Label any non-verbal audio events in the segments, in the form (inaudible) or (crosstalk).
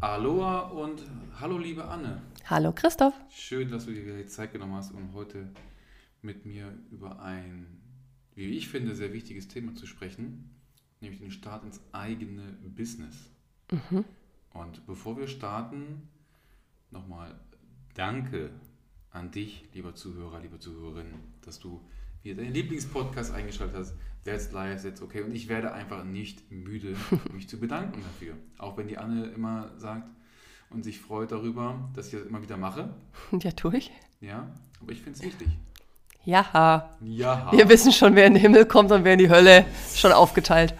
Aloha und hallo liebe Anne. Hallo Christoph. Schön, dass du dir die Zeit genommen hast, um heute mit mir über ein, wie ich finde, sehr wichtiges Thema zu sprechen, nämlich den Start ins eigene Business. Mhm. Und bevor wir starten, nochmal danke an dich, lieber Zuhörer, liebe Zuhörerin, dass du wieder deinen Lieblingspodcast eingeschaltet hast. That's live, that's okay. Und ich werde einfach nicht müde, (laughs) mich zu bedanken dafür. Auch wenn die Anne immer sagt und sich freut darüber, dass ich das immer wieder mache. (laughs) Ja, tue ich. Ja, aber ich finde es wichtig. Ja. Ja. Wir wissen schon, wer in den Himmel kommt und wer in die Hölle. Schon aufgeteilt.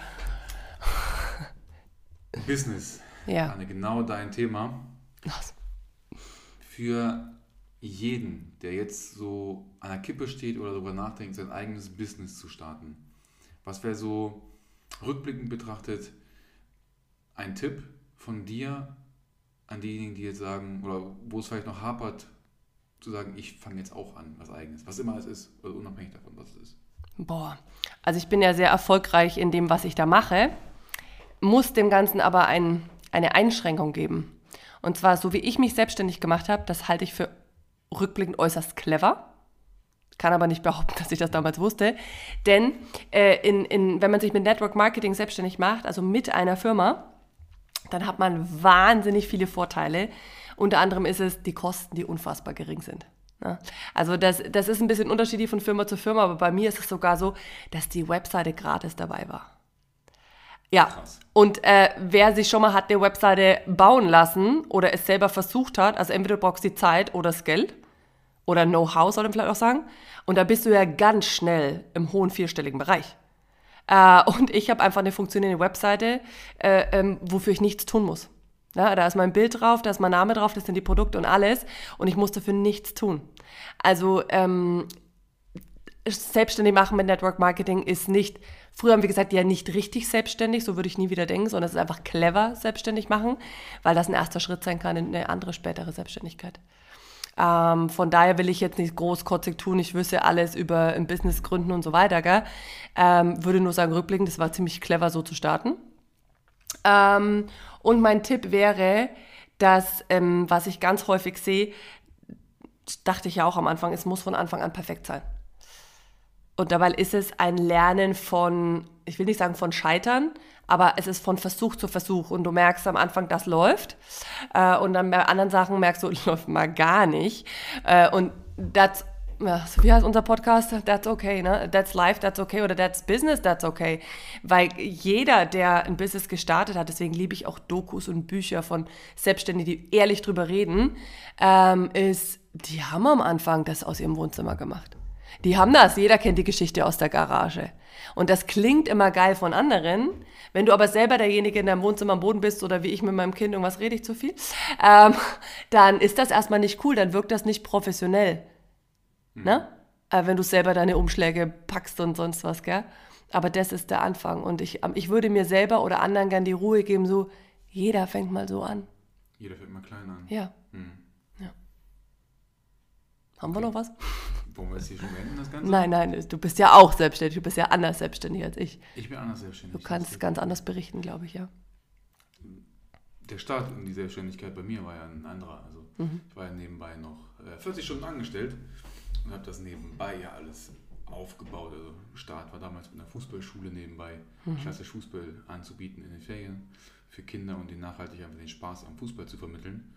(laughs) Business. Ja. Anne, genau dein Thema. Was? Für jeden, der jetzt so an der Kippe steht oder darüber nachdenkt, sein eigenes Business zu starten. Was wäre so rückblickend betrachtet ein Tipp von dir an diejenigen, die jetzt sagen, oder wo es vielleicht noch hapert, zu sagen, ich fange jetzt auch an, was eigenes, was immer es ist, also unabhängig davon, was es ist? Boah, also ich bin ja sehr erfolgreich in dem, was ich da mache, muss dem Ganzen aber ein, eine Einschränkung geben. Und zwar, so wie ich mich selbstständig gemacht habe, das halte ich für rückblickend äußerst clever. Kann aber nicht behaupten, (laughs) dass ich das damals wusste. Denn äh, in, in, wenn man sich mit Network Marketing selbstständig macht, also mit einer Firma, dann hat man wahnsinnig viele Vorteile. Unter anderem ist es die Kosten, die unfassbar gering sind. Ja, also das, das ist ein bisschen unterschiedlich von Firma zu Firma, aber bei mir ist es sogar so, dass die Webseite gratis dabei war. Ja, Krass. und äh, wer sich schon mal hat eine Webseite bauen lassen oder es selber versucht hat, also entweder du brauchst die Zeit oder das Geld oder Know-how, soll man vielleicht auch sagen, und da bist du ja ganz schnell im hohen vierstelligen Bereich. Äh, und ich habe einfach eine funktionierende Webseite, äh, ähm, wofür ich nichts tun muss. Ja, da ist mein Bild drauf, da ist mein Name drauf, das sind die Produkte und alles. Und ich muss dafür nichts tun. Also ähm, selbstständig machen mit Network Marketing ist nicht, früher haben wir gesagt, ja nicht richtig selbstständig, so würde ich nie wieder denken, sondern es ist einfach clever selbstständig machen, weil das ein erster Schritt sein kann in eine andere spätere Selbstständigkeit. Ähm, von daher will ich jetzt nicht großkotzig tun, ich wüsste alles über ein Business gründen und so weiter. Gell? Ähm, würde nur sagen, rückblickend, das war ziemlich clever, so zu starten. Ähm, und mein Tipp wäre, dass, ähm, was ich ganz häufig sehe, dachte ich ja auch am Anfang, es muss von Anfang an perfekt sein. Und dabei ist es ein Lernen von, ich will nicht sagen von Scheitern, aber es ist von Versuch zu Versuch und du merkst am Anfang, das läuft äh, und dann bei anderen Sachen merkst du, (laughs) läuft mal gar nicht äh, und das wie heißt unser Podcast? That's okay, ne? That's life, that's okay oder that's business, that's okay. Weil jeder, der ein Business gestartet hat, deswegen liebe ich auch Dokus und Bücher von Selbstständigen, die ehrlich drüber reden, ähm, ist, die haben am Anfang das aus ihrem Wohnzimmer gemacht. Die haben das, jeder kennt die Geschichte aus der Garage. Und das klingt immer geil von anderen, wenn du aber selber derjenige in deinem Wohnzimmer am Boden bist oder wie ich mit meinem Kind, irgendwas rede ich zu viel, ähm, dann ist das erstmal nicht cool, dann wirkt das nicht professionell. Mhm. Ne? Äh, wenn du selber deine Umschläge packst und sonst was, gell? Aber das ist der Anfang. Und ich, ähm, ich würde mir selber oder anderen gern die Ruhe geben, so, jeder fängt mal so an. Jeder fängt mal klein an. Ja. Mhm. Haben wir noch was? Wollen wir es hier schon beenden, das Ganze? Nein, nein, du bist ja auch selbstständig. Du bist ja anders selbstständig als ich. Ich bin anders selbstständig. Du kannst ganz anders berichten, glaube ich, ja. Der Start in die Selbstständigkeit bei mir war ja ein anderer. Also mhm. ich war ja nebenbei noch 40 äh, Stunden angestellt und habe das nebenbei ja alles aufgebaut. Also Start war damals mit einer Fußballschule nebenbei, mhm. klassisch Fußball anzubieten in den Ferien für Kinder und den nachhaltig einfach den Spaß am Fußball zu vermitteln.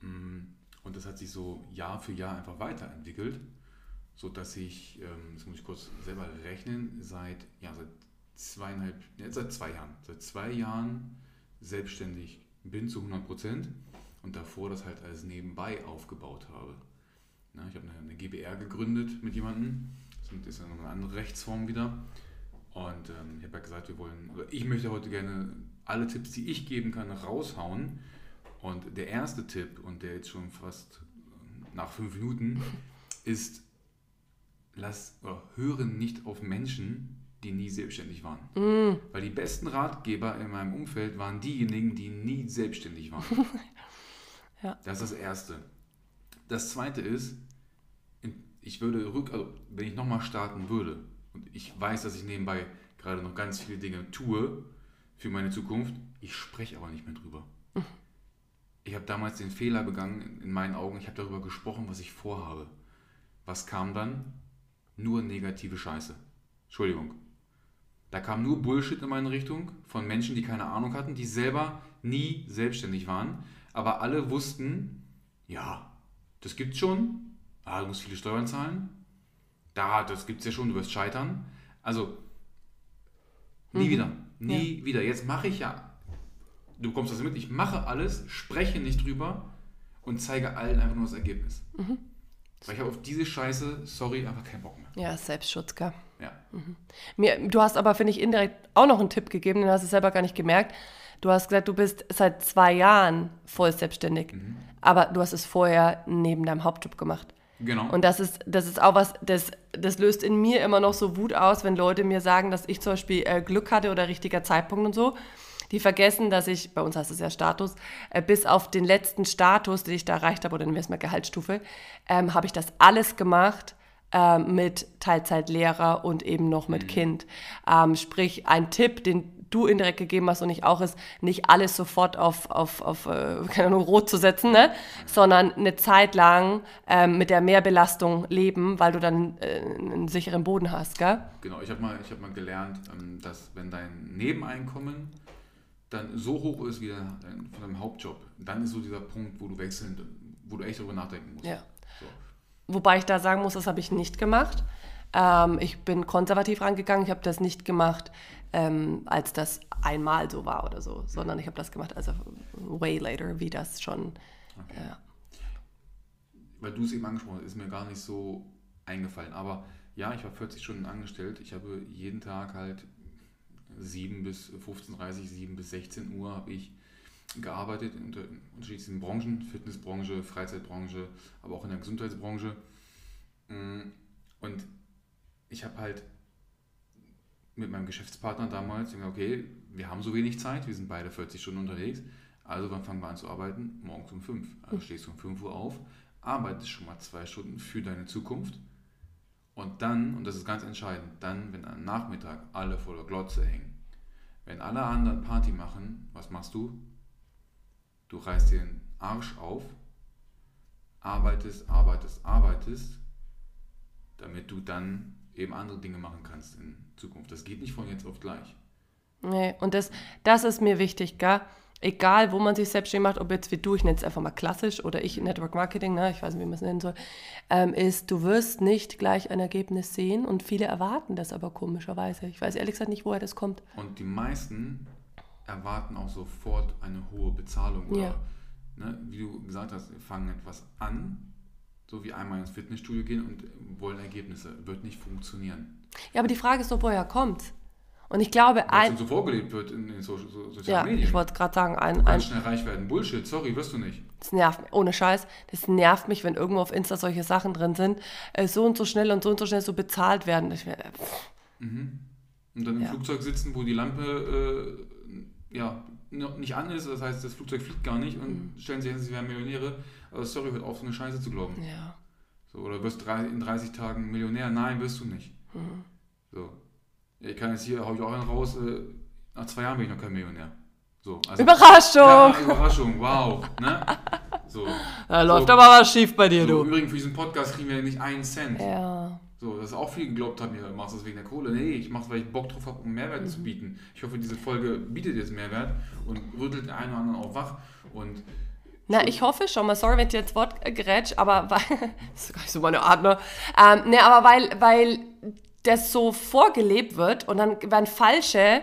Mm, und das hat sich so Jahr für Jahr einfach weiterentwickelt so dass ich, ähm, das muss ich kurz selber rechnen, seit, ja, seit zweieinhalb, ja, seit zwei Jahren, seit zwei Jahren selbstständig bin zu 100 Prozent und davor das halt alles nebenbei aufgebaut habe. Na, ich habe eine, GBR gegründet mit jemandem, das ist ja noch eine andere Rechtsform wieder. Und ähm, ich habe ja gesagt, wir wollen, oder ich möchte heute gerne alle Tipps, die ich geben kann, raushauen. Und der erste Tipp, und der jetzt schon fast nach fünf Minuten, ist lass, oder hören nicht auf Menschen, die nie selbstständig waren. Mm. Weil die besten Ratgeber in meinem Umfeld waren diejenigen, die nie selbstständig waren. (laughs) ja. Das ist das Erste. Das Zweite ist, ich würde rück, also wenn ich nochmal starten würde, und ich weiß, dass ich nebenbei gerade noch ganz viele Dinge tue für meine Zukunft, ich spreche aber nicht mehr drüber. (laughs) ich habe damals den Fehler begangen, in meinen Augen, ich habe darüber gesprochen, was ich vorhabe. Was kam dann? Nur negative Scheiße. Entschuldigung. Da kam nur Bullshit in meine Richtung von Menschen, die keine Ahnung hatten, die selber nie selbstständig waren, aber alle wussten, ja, das gibt's schon, ah, du musst viele Steuern zahlen, da, das gibt's ja schon, du wirst scheitern. Also, nie mhm. wieder, nie ja. wieder. Jetzt mache ich ja, du bekommst das mit, ich mache alles, spreche nicht drüber und zeige allen einfach nur das Ergebnis. Mhm. Weil ich habe auf diese Scheiße, sorry, einfach keinen Bock mehr. Ja, Selbstschutz, gell? Ja. Mhm. Mir, du hast aber, finde ich, indirekt auch noch einen Tipp gegeben, den hast du selber gar nicht gemerkt. Du hast gesagt, du bist seit zwei Jahren voll selbstständig, mhm. aber du hast es vorher neben deinem Hauptjob gemacht. Genau. Und das ist, das ist auch was, das, das löst in mir immer noch so Wut aus, wenn Leute mir sagen, dass ich zum Beispiel äh, Glück hatte oder richtiger Zeitpunkt und so. Die vergessen, dass ich, bei uns heißt es ja Status, äh, bis auf den letzten Status, den ich da erreicht habe, oder nennen wir es mal Gehaltsstufe, ähm, habe ich das alles gemacht, äh, mit Teilzeitlehrer und eben noch mit mhm. Kind. Ähm, sprich, ein Tipp, den du indirekt gegeben hast und ich auch, ist nicht alles sofort auf, auf, auf äh, (laughs) keine Ahnung, rot zu setzen, ne? sondern eine Zeit lang ähm, mit der Mehrbelastung leben, weil du dann äh, einen sicheren Boden hast, gell? Genau, ich habe mal, hab mal gelernt, ähm, dass wenn dein Nebeneinkommen dann so hoch ist wie der, von deinem Hauptjob, dann ist so dieser Punkt, wo du wechseln, wo du echt darüber nachdenken musst. Ja. So. Wobei ich da sagen muss, das habe ich nicht gemacht. Ähm, ich bin konservativ rangegangen. Ich habe das nicht gemacht, ähm, als das einmal so war oder so, sondern ich habe das gemacht, also way later, wie das schon. Okay. Ja. Weil du es eben angesprochen hast, ist mir gar nicht so eingefallen. Aber ja, ich war 40 Stunden angestellt. Ich habe jeden Tag halt 7 bis 15.30 7 bis 16 Uhr habe ich gearbeitet in unterschiedlichen Branchen, Fitnessbranche, Freizeitbranche, aber auch in der Gesundheitsbranche. Mm, und ich habe halt mit meinem Geschäftspartner damals gesagt, okay, wir haben so wenig Zeit, wir sind beide 40 Stunden unterwegs, also wann fangen wir an zu arbeiten? Morgens um 5. Also stehst du um 5 Uhr auf, arbeitest schon mal zwei Stunden für deine Zukunft und dann, und das ist ganz entscheidend, dann, wenn am Nachmittag alle vor der Glotze hängen, wenn alle anderen Party machen, was machst du? Du reißt den Arsch auf, arbeitest, arbeitest, arbeitest, damit du dann eben andere Dinge machen kannst in Zukunft. Das geht nicht von jetzt auf gleich. Nee, und das, das ist mir wichtig, gell? Egal, wo man sich selbstständig macht, ob jetzt wie du, ich nenne es einfach mal klassisch oder ich Network Marketing, ne, ich weiß nicht, wie man es nennen soll, ähm, ist, du wirst nicht gleich ein Ergebnis sehen und viele erwarten das aber komischerweise. Ich weiß ehrlich gesagt nicht, woher das kommt. Und die meisten erwarten auch sofort eine hohe Bezahlung. Oder, ja. ne, wie du gesagt hast, wir fangen etwas an, so wie einmal ins Fitnessstudio gehen und wollen Ergebnisse. Wird nicht funktionieren. Ja, aber die Frage ist doch, woher kommt Und ich glaube, ein. so vorgelebt wird in den so, so, sozialen ja, Medien. Ich wollte gerade sagen, ein. Du kannst ein, schnell reich werden. Bullshit, sorry, wirst du nicht. Das nervt mich, ohne Scheiß. Das nervt mich, wenn irgendwo auf Insta solche Sachen drin sind. Äh, so und so schnell und so und so schnell so bezahlt werden. Ich, äh, mhm. Und dann im ja. Flugzeug sitzen, wo die Lampe äh, ja, nicht an ist, das heißt, das Flugzeug fliegt gar nicht und mhm. stellen sich hin, sie wären Millionäre. Aber sorry, hört auf, so eine Scheiße zu glauben. Ja. So, oder wirst in 30 Tagen Millionär? Nein, wirst du nicht. Mhm. So. Ich kann jetzt hier, hau ich auch einen raus, äh, nach zwei Jahren bin ich noch kein Millionär. So, also, Überraschung! Ja, Überraschung, wow. Ne? So. Da so. läuft aber was schief bei dir, so, du. Übrigens, für diesen Podcast kriegen wir nicht einen Cent. Ja. So, dass auch viele geglaubt haben, ihr machst das wegen der Kohle. Nee, ich mach's, weil ich Bock drauf habe, um Mehrwert mhm. zu bieten. Ich hoffe, diese Folge bietet jetzt Mehrwert und rüttelt den einen oder anderen auch wach. Und na, ich hoffe schon mal. Sorry, wenn ich jetzt Wort gerätsch, aber weil, (laughs) das ist gar nicht so meine Art, ne? Ähm, ne, aber weil, weil das so vorgelebt wird und dann werden falsche,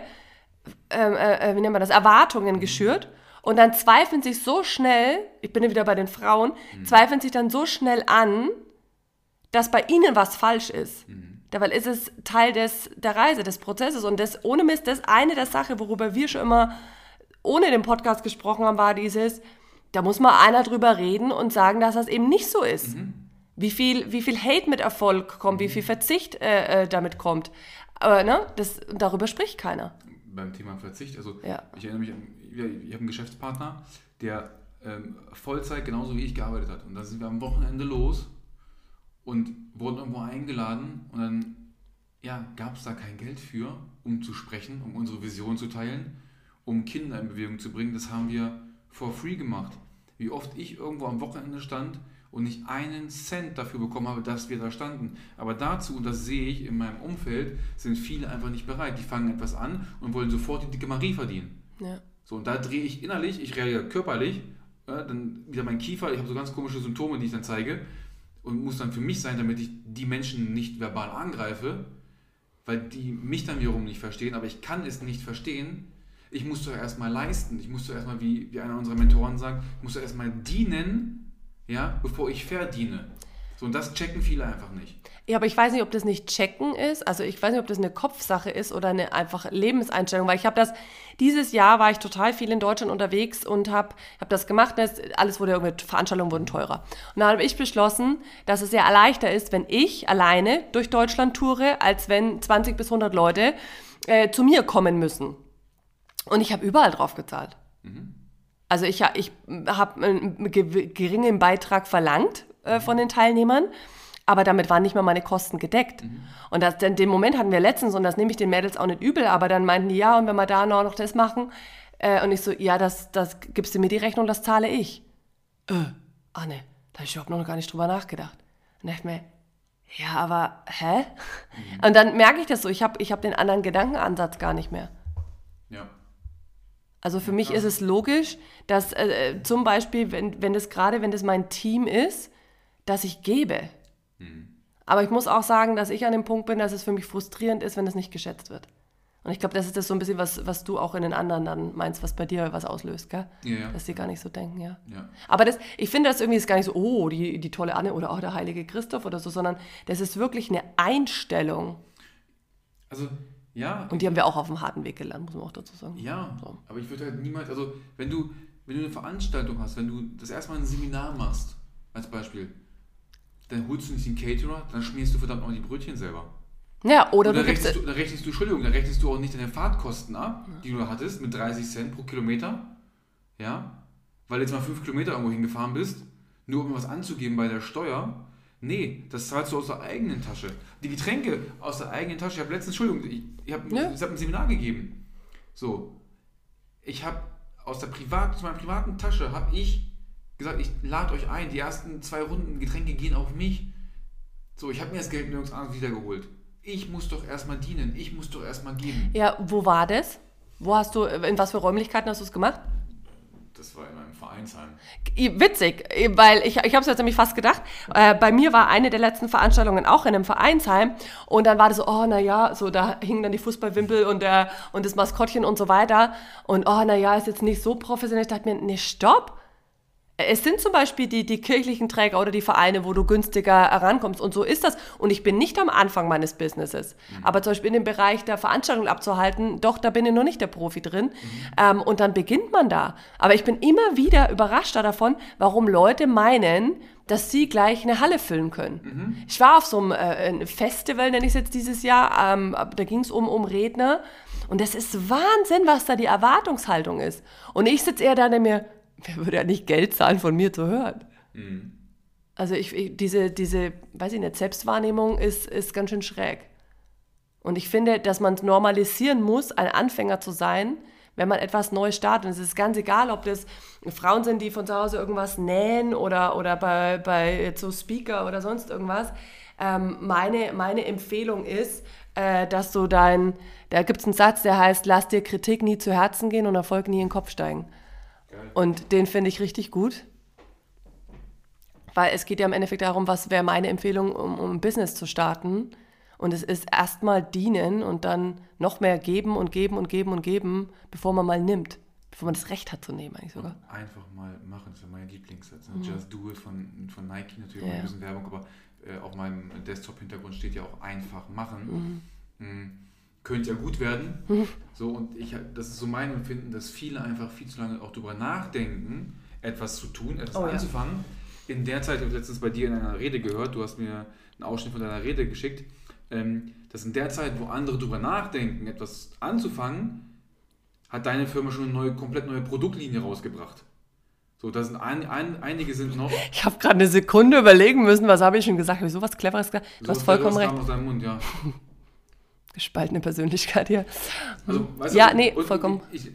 ähm, äh, äh, wie nennt man das, Erwartungen geschürt. Und dann zweifeln sich so schnell, ich bin ja wieder bei den Frauen, mhm. zweifeln sich dann so schnell an, dass bei ihnen was falsch ist. Mhm. Weil ist es Teil des, der Reise, des Prozesses. Und das, ohne Mist, das eine der Sachen, worüber wir schon immer ohne den Podcast gesprochen haben, war dieses, da muss mal einer drüber reden und sagen, dass das eben nicht so ist. Mhm. Wie, viel, wie viel Hate mit Erfolg kommt, mhm. wie viel Verzicht äh, äh, damit kommt. Aber ne, das, darüber spricht keiner. Beim Thema Verzicht, also ja. ich erinnere mich, ich habe einen Geschäftspartner, der ähm, Vollzeit genauso wie ich gearbeitet hat. Und da sind wir am Wochenende los und wurden irgendwo eingeladen und dann ja, gab es da kein Geld für, um zu sprechen, um unsere Vision zu teilen, um Kinder in Bewegung zu bringen. Das haben wir for free gemacht. Wie oft ich irgendwo am Wochenende stand und nicht einen Cent dafür bekommen habe, dass wir da standen. Aber dazu, und das sehe ich in meinem Umfeld, sind viele einfach nicht bereit. Die fangen etwas an und wollen sofort die dicke Marie verdienen. Ja. So, und da drehe ich innerlich, ich reagiere körperlich, äh, dann wieder mein Kiefer, ich habe so ganz komische Symptome, die ich dann zeige und muss dann für mich sein, damit ich die Menschen nicht verbal angreife, weil die mich dann wiederum nicht verstehen, aber ich kann es nicht verstehen. Ich muss doch erstmal leisten, ich muss doch erstmal, wie, wie einer unserer Mentoren sagt, ich muss doch erstmal dienen, ja, bevor ich verdiene. So, und das checken viele einfach nicht. Ja, aber ich weiß nicht, ob das nicht checken ist. Also ich weiß nicht, ob das eine Kopfsache ist oder eine einfach Lebenseinstellung, weil ich habe das, dieses Jahr war ich total viel in Deutschland unterwegs und habe hab das gemacht. Das, alles wurde irgendwie, Veranstaltungen wurden teurer. Und dann habe ich beschlossen, dass es sehr leichter ist, wenn ich alleine durch Deutschland toure, als wenn 20 bis 100 Leute äh, zu mir kommen müssen. Und ich habe überall drauf gezahlt. Mhm. Also ich, ich habe einen geringen Beitrag verlangt äh, von den Teilnehmern, aber damit waren nicht mal meine Kosten gedeckt. Mhm. Und das, den, den Moment hatten wir letztens und das nehme ich den Mädels auch nicht übel, aber dann meinten die, ja, und wenn wir da noch, noch das machen, äh, und ich so, ja, das, das gibst du mir die Rechnung, das zahle ich. Äh, Anne, da habe ich überhaupt noch gar nicht drüber nachgedacht. Und dachte mir, ja, aber hä? Mhm. Und dann merke ich das so, ich habe ich hab den anderen Gedankenansatz gar nicht mehr. Ja. Also für mich ist es logisch, dass äh, zum Beispiel, wenn, wenn das gerade, wenn das mein Team ist, dass ich gebe. Mhm. Aber ich muss auch sagen, dass ich an dem Punkt bin, dass es für mich frustrierend ist, wenn es nicht geschätzt wird. Und ich glaube, das ist das so ein bisschen, was, was du auch in den anderen dann meinst, was bei dir was auslöst, gell? Ja, ja. Dass die gar nicht so denken, ja. ja. Aber das, ich finde das irgendwie ist gar nicht so, oh, die, die tolle Anne oder auch der heilige Christoph oder so, sondern das ist wirklich eine Einstellung. Also ja. Und die haben wir auch auf dem harten Weg gelernt, muss man auch dazu sagen. Ja, so. aber ich würde halt niemals, also wenn du, wenn du eine Veranstaltung hast, wenn du das erstmal ein Seminar machst, als Beispiel, dann holst du nicht den Caterer, dann schmierst du verdammt noch die Brötchen selber. Ja, oder und dann, rechnest du, dann rechnest du, Entschuldigung, dann rechnest du auch nicht deine Fahrtkosten ab, die du hattest, mit 30 Cent pro Kilometer. Ja, weil du jetzt mal 5 Kilometer irgendwo hingefahren bist, nur um was anzugeben bei der Steuer Nee, das zahlst du aus der eigenen Tasche. Die Getränke aus der eigenen Tasche. Ich habe letztens, Entschuldigung, ich, ich habe ja. hab ein Seminar gegeben. So, ich habe aus der Privat, aus meiner privaten Tasche habe ich gesagt, ich lade euch ein. Die ersten zwei Runden Getränke gehen auf mich. So, ich habe mir das Geld nirgends anders wiedergeholt. Ich muss doch erstmal dienen. Ich muss doch erstmal geben. Ja, wo war das? Wo hast du, in was für Räumlichkeiten hast du es gemacht? Das war in einem Vereinsheim. Witzig, weil ich, ich habe es jetzt nämlich fast gedacht. Äh, bei mir war eine der letzten Veranstaltungen auch in einem Vereinsheim und dann war das so, oh naja, so da hingen dann die Fußballwimpel und, der, und das Maskottchen und so weiter und oh naja, ist jetzt nicht so professionell. Ich dachte mir, nee, stopp es sind zum Beispiel die, die kirchlichen Träger oder die Vereine, wo du günstiger herankommst. Und so ist das. Und ich bin nicht am Anfang meines Businesses. Mhm. Aber zum Beispiel in dem Bereich der Veranstaltung abzuhalten, doch, da bin ich noch nicht der Profi drin. Mhm. Ähm, und dann beginnt man da. Aber ich bin immer wieder überrascht davon, warum Leute meinen, dass sie gleich eine Halle füllen können. Mhm. Ich war auf so einem äh, Festival, nenne ich es jetzt dieses Jahr, ähm, da ging es um, um Redner. Und das ist Wahnsinn, was da die Erwartungshaltung ist. Und ich sitze eher da und mir, wer würde ja nicht Geld zahlen, von mir zu hören? Mhm. Also ich, ich, diese, diese, weiß ich nicht, Selbstwahrnehmung ist, ist ganz schön schräg. Und ich finde, dass man es normalisieren muss, ein Anfänger zu sein, wenn man etwas neu startet. Und es ist ganz egal, ob das Frauen sind, die von zu Hause irgendwas nähen oder, oder bei, bei so Speaker oder sonst irgendwas. Ähm, meine, meine Empfehlung ist, äh, dass du dein, da gibt es einen Satz, der heißt, lass dir Kritik nie zu Herzen gehen und Erfolg nie in den Kopf steigen. Und den finde ich richtig gut. Weil es geht ja im Endeffekt darum, was wäre meine Empfehlung, um, um ein Business zu starten. Und es ist erstmal dienen und dann noch mehr geben und geben und geben und geben, bevor man mal nimmt. Bevor man das Recht hat zu nehmen, eigentlich sogar. Einfach mal machen, das ist mein Lieblingssatz. Ne? Mhm. Just do it von, von Nike, natürlich ja. ein bisschen Werbung, aber äh, auf meinem Desktop-Hintergrund steht ja auch einfach machen. Mhm. Könnte ja gut werden. (laughs) So, und ich, das ist so mein Empfinden, dass viele einfach viel zu lange auch darüber nachdenken, etwas zu tun, etwas oh, anzufangen. Ja. In der Zeit, ich habe letztens bei dir in einer Rede gehört, du hast mir einen Ausschnitt von deiner Rede geschickt, ähm, dass in der Zeit, wo andere darüber nachdenken, etwas anzufangen, hat deine Firma schon eine neue, komplett neue Produktlinie rausgebracht. So, da sind ein, ein, einige sind noch. (laughs) Ich habe gerade eine Sekunde überlegen müssen, was habe ich schon gesagt? Habe ich sowas Cleveres gesagt? Du so hast vollkommen recht. Aus deinem Mund, ja. (laughs) gespaltene Persönlichkeit hier. Also, weißt du, ja, nee, vollkommen. Ich,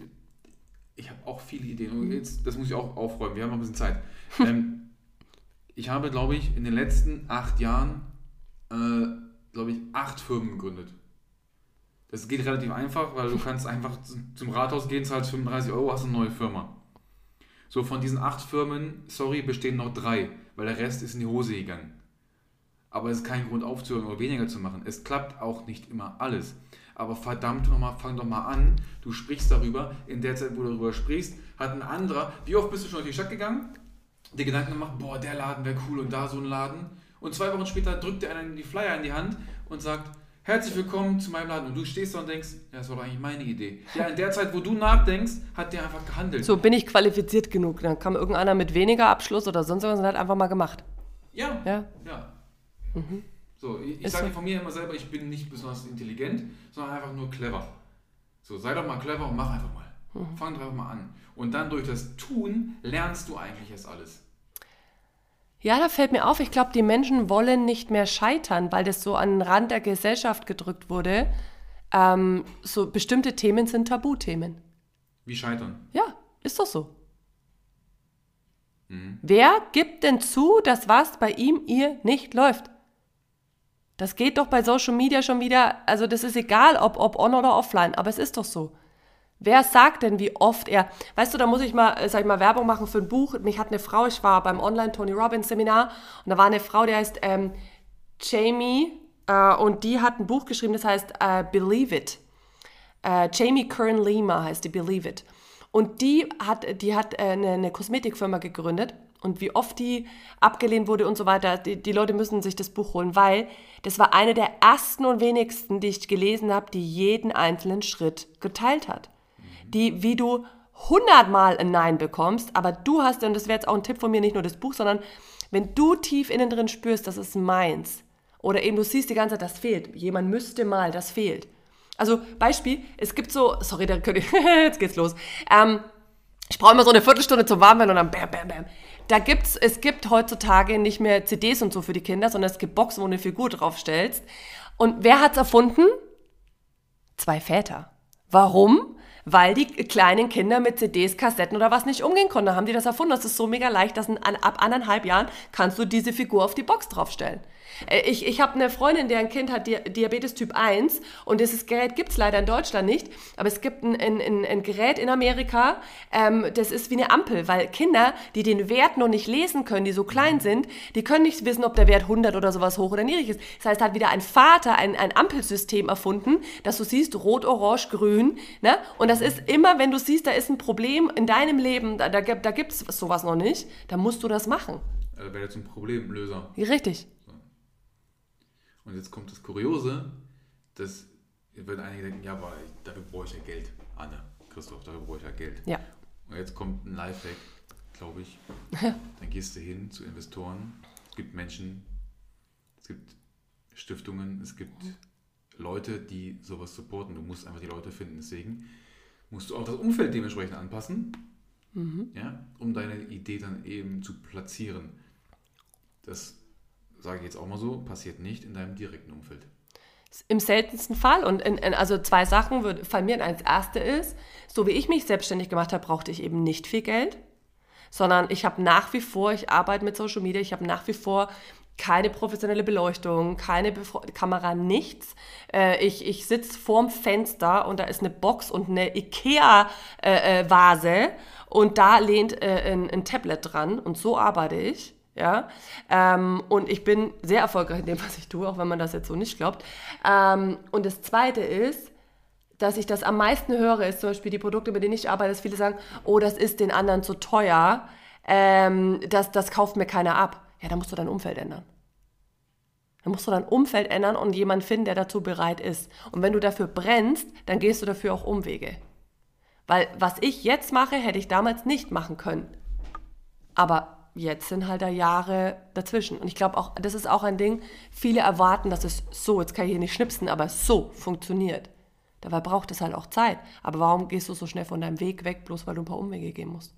ich habe auch viele Ideen. Und jetzt, das muss ich auch aufräumen, wir haben noch ein bisschen Zeit. (laughs) ähm, ich habe, glaube ich, in den letzten acht Jahren, äh, glaube ich, acht Firmen gegründet. Das geht relativ einfach, weil du (laughs) kannst einfach zum Rathaus gehen, zahlst 35 Euro, hast eine neue Firma. So, von diesen acht Firmen, sorry, bestehen noch drei, weil der Rest ist in die Hose gegangen. Aber es ist kein Grund aufzuhören oder weniger zu machen. Es klappt auch nicht immer alles. Aber verdammt nochmal, fang doch mal an. Du sprichst darüber. In der Zeit, wo du darüber sprichst, hat ein anderer, wie oft bist du schon durch die Stadt gegangen? Die Gedanken gemacht, boah, der Laden wäre cool und da so ein Laden. Und zwei Wochen später drückt dir einer die Flyer in die Hand und sagt, herzlich willkommen zu meinem Laden. Und du stehst da und denkst, ja, das war doch eigentlich meine Idee. Ja, in der Zeit, wo du nachdenkst, hat der einfach gehandelt. So bin ich qualifiziert genug. Dann kam irgendeiner mit weniger Abschluss oder sonst was und hat einfach mal gemacht. Ja. Ja. Ja. Mhm. So, ich, ich sage so. von mir immer selber, ich bin nicht besonders intelligent, sondern einfach nur clever. So, sei doch mal clever und mach einfach mal. Mhm. Fang einfach mal an. Und dann durch das Tun lernst du eigentlich erst alles. Ja, da fällt mir auf, ich glaube, die Menschen wollen nicht mehr scheitern, weil das so an den Rand der Gesellschaft gedrückt wurde. Ähm, so bestimmte Themen sind Tabuthemen. Wie scheitern? Ja, ist doch so. Mhm. Wer gibt denn zu, dass was bei ihm, ihr nicht läuft? Das geht doch bei Social Media schon wieder, also das ist egal, ob, ob on oder offline, aber es ist doch so. Wer sagt denn, wie oft er, weißt du, da muss ich mal, äh, sag ich mal, Werbung machen für ein Buch. Mich hat eine Frau, ich war beim Online Tony Robbins Seminar und da war eine Frau, die heißt ähm, Jamie äh, und die hat ein Buch geschrieben, das heißt äh, Believe It. Äh, Jamie Kern Lima heißt die Believe It. Und die hat, die hat äh, eine, eine Kosmetikfirma gegründet und wie oft die abgelehnt wurde und so weiter. Die, die, Leute müssen sich das Buch holen, weil das war eine der ersten und wenigsten, die ich gelesen habe, die jeden einzelnen Schritt geteilt hat die, wie du hundertmal ein Nein bekommst, aber du hast, und das wäre jetzt auch ein Tipp von mir, nicht nur das Buch, sondern wenn du tief innen drin spürst, das ist meins, oder eben du siehst die ganze Zeit, das fehlt, jemand müsste mal, das fehlt. Also Beispiel, es gibt so, sorry, da könnte ich, jetzt geht's los. Ähm, ich brauche immer so eine Viertelstunde zum Warmwerden und dann bam, bam, bam. Da gibt's, es gibt heutzutage nicht mehr CDs und so für die Kinder, sondern es gibt Boxen, wo eine Figur draufstellst. Und wer hat's erfunden? Zwei Väter. Warum? weil die kleinen Kinder mit CDs, Kassetten oder was nicht umgehen konnten. Da haben die das erfunden. Das ist so mega leicht, dass in, ab anderthalb Jahren kannst du diese Figur auf die Box draufstellen. Äh, ich, ich habe eine Freundin, deren Kind hat Diabetes Typ 1 und dieses Gerät gibt es leider in Deutschland nicht, aber es gibt ein, ein, ein Gerät in Amerika, ähm, das ist wie eine Ampel, weil Kinder, die den Wert noch nicht lesen können, die so klein sind, die können nicht wissen, ob der Wert 100 oder sowas hoch oder niedrig ist. Das heißt, hat wieder ein Vater ein, ein Ampelsystem erfunden, dass du siehst, rot, orange, grün. Ne? Und das ist immer, wenn du siehst, da ist ein Problem in deinem Leben, da, da, da gibt es sowas noch nicht, dann musst du das machen. Also wäre jetzt ein Problemlöser. Richtig. Und jetzt kommt das Kuriose, dass wird einige denken, ja, aber dafür brauche ich ja Geld. Anne, Christoph, dafür brauche ich ja Geld. Ja. Und jetzt kommt ein Lifehack, glaube ich. Dann gehst du hin zu Investoren. Es gibt Menschen, es gibt Stiftungen, es gibt Leute, die sowas supporten. Du musst einfach die Leute finden. Deswegen musst du auch das Umfeld dementsprechend anpassen, mhm. ja, um deine Idee dann eben zu platzieren. Das sage ich jetzt auch mal so, passiert nicht in deinem direkten Umfeld. Im seltensten Fall. Und in, in, also zwei Sachen würde, fallen mir als erste ist, so wie ich mich selbstständig gemacht habe, brauchte ich eben nicht viel Geld, sondern ich habe nach wie vor, ich arbeite mit Social Media, ich habe nach wie vor keine professionelle Beleuchtung, keine Befo Kamera, nichts. Äh, ich ich sitze vorm Fenster und da ist eine Box und eine Ikea-Vase äh, äh, und da lehnt äh, ein, ein Tablet dran und so arbeite ich ja. Ähm, und ich bin sehr erfolgreich in dem, was ich tue, auch wenn man das jetzt so nicht glaubt. Ähm, und das Zweite ist, dass ich das am meisten höre, ist zum Beispiel die Produkte, mit denen ich arbeite, dass viele sagen, oh, das ist den anderen zu teuer, ähm, das, das kauft mir keiner ab. Ja, da musst du dein Umfeld ändern. Da musst du dein Umfeld ändern und jemanden finden, der dazu bereit ist. Und wenn du dafür brennst, dann gehst du dafür auch Umwege. Weil was ich jetzt mache, hätte ich damals nicht machen können. Aber jetzt sind halt da Jahre dazwischen. Und ich glaube auch, das ist auch ein Ding, viele erwarten, dass es so, jetzt kann ich hier nicht schnipsen, aber so funktioniert. Dabei braucht es halt auch Zeit. Aber warum gehst du so schnell von deinem Weg weg, bloß weil du ein paar Umwege gehen musst?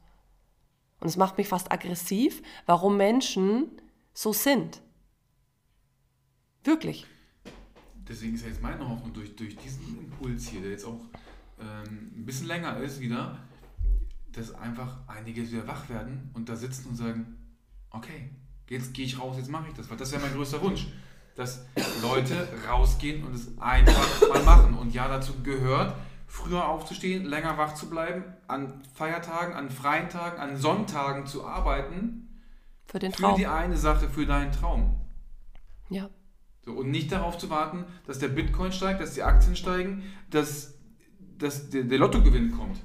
Und es macht mich fast aggressiv, warum Menschen so sind. Wirklich. Deswegen ist ja jetzt meine Hoffnung, durch, durch diesen Impuls hier, der jetzt auch ähm, ein bisschen länger ist wieder, dass einfach einige wieder wach werden und da sitzen und sagen, okay, jetzt gehe ich raus, jetzt mache ich das, weil das wäre mein größter Wunsch, dass Leute rausgehen und es einfach mal machen. Und ja, dazu gehört, früher aufzustehen, länger wach zu bleiben, an Feiertagen, an freien Tagen, an Sonntagen zu arbeiten. Für den Für Traum. die eine Sache, für deinen Traum. ja. So, und nicht darauf zu warten, dass der Bitcoin steigt, dass die Aktien steigen, dass, dass der, der Lottogewinn kommt.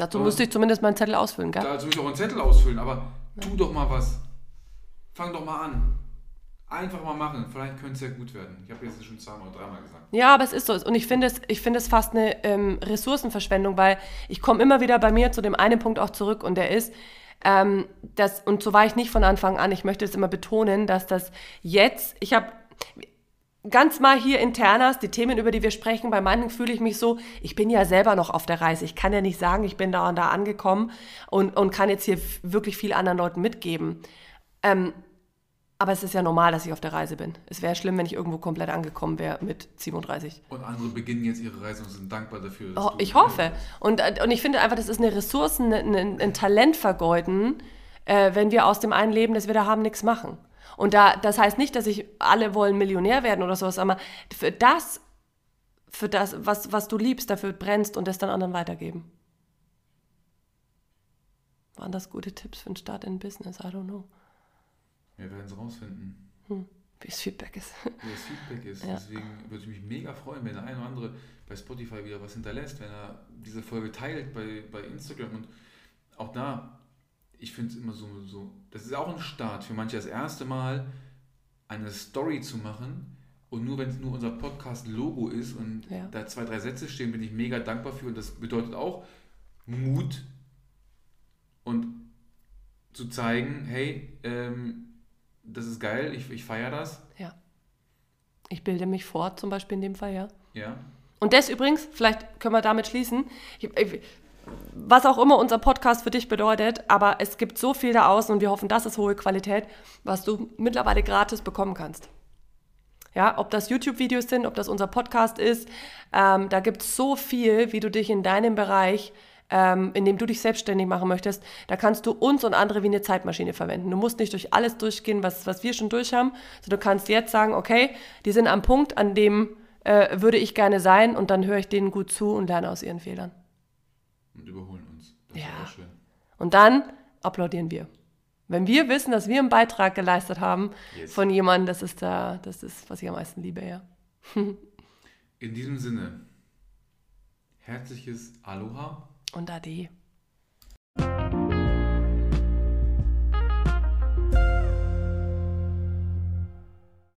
Dazu Aber- müsste ich zumindest meinen Zettel ausfüllen, gell? Dazu muss ich auch einen Zettel ausfüllen, aber tu doch mal was. Fang doch mal an. Einfach mal machen. Vielleicht könnte es ja gut werden. Ich habe jetzt schon zweimal oder dreimal gesagt. Ja, aber es ist so. Und ich finde es, ich finde es fast eine ähm, Ressourcenverschwendung, weil ich komme immer wieder bei mir zu dem einen Punkt auch zurück und der ist, ähm, das, und so war ich nicht von Anfang an, ich möchte es immer betonen, dass das jetzt, ich habe ganz mal hier internas, die Themen, über die wir sprechen, bei manchen fühle ich mich so, ich bin ja selber noch auf der Reise. Ich kann ja nicht sagen, ich bin da und da angekommen und, und kann jetzt hier wirklich viel anderen Leuten mitgeben. Ähm, aber es ist ja normal, dass ich auf der Reise bin. Es wäre schlimm, wenn ich irgendwo komplett angekommen wäre mit 37. Und andere beginnen jetzt ihre Reise und sind dankbar dafür. Oh, ich hoffe. Und, äh, und ich finde einfach, das ist eine Ressourcen, ein, ein, ein Talent vergeuden, äh, wenn wir aus dem einen Leben, das wir da haben, nichts machen. Und da, das heißt nicht, dass ich alle wollen Millionär werden oder sowas, aber für das, für das, was, was du liebst, dafür brennst und das dann anderen weitergeben. Waren das gute Tipps für einen Start in Business? I don't know. Wir werden es rausfinden, Wie das Feedback ist. wie das Feedback ist. (laughs) Ja. Deswegen würde ich mich mega freuen, wenn der eine oder andere bei Spotify wieder was hinterlässt, wenn er diese Folge teilt bei, bei Instagram. Und auch da, ich finde es immer so, so, das ist auch ein Start für manche das erste Mal, eine Story zu machen. Und nur wenn es nur unser Podcast-Logo ist und Ja. da zwei, drei Sätze stehen, bin ich mega dankbar für. Und das bedeutet auch Mut und zu zeigen, hey, ähm, das ist geil, ich, ich feiere das. Ja. Ich bilde mich fort, zum Beispiel in dem Fall, ja. Ja. Und das übrigens, vielleicht können wir damit schließen, ich, ich, was auch immer unser Podcast für dich bedeutet, aber es gibt so viel da außen und wir hoffen, das ist hohe Qualität, was du mittlerweile gratis bekommen kannst. Ja, ob das YouTube-Videos sind, ob das unser Podcast ist, ähm, da gibt es so viel, wie du dich in deinem Bereich, ähm, in dem du dich selbstständig machen möchtest, da kannst du uns und andere wie eine Zeitmaschine verwenden. Du musst nicht durch alles durchgehen, was, was wir schon durch haben, sondern du kannst jetzt sagen, okay, die sind am Punkt, an dem äh, würde ich gerne sein und dann höre ich denen gut zu und lerne aus ihren Fehlern. Und überholen uns. Das Ja. ist auch schön. Und dann applaudieren wir. Wenn wir wissen, dass wir einen Beitrag geleistet haben Yes. von jemandem, das ist da, das ist, was ich am meisten liebe, ja. (laughs) In diesem Sinne, herzliches Aloha Und Ade.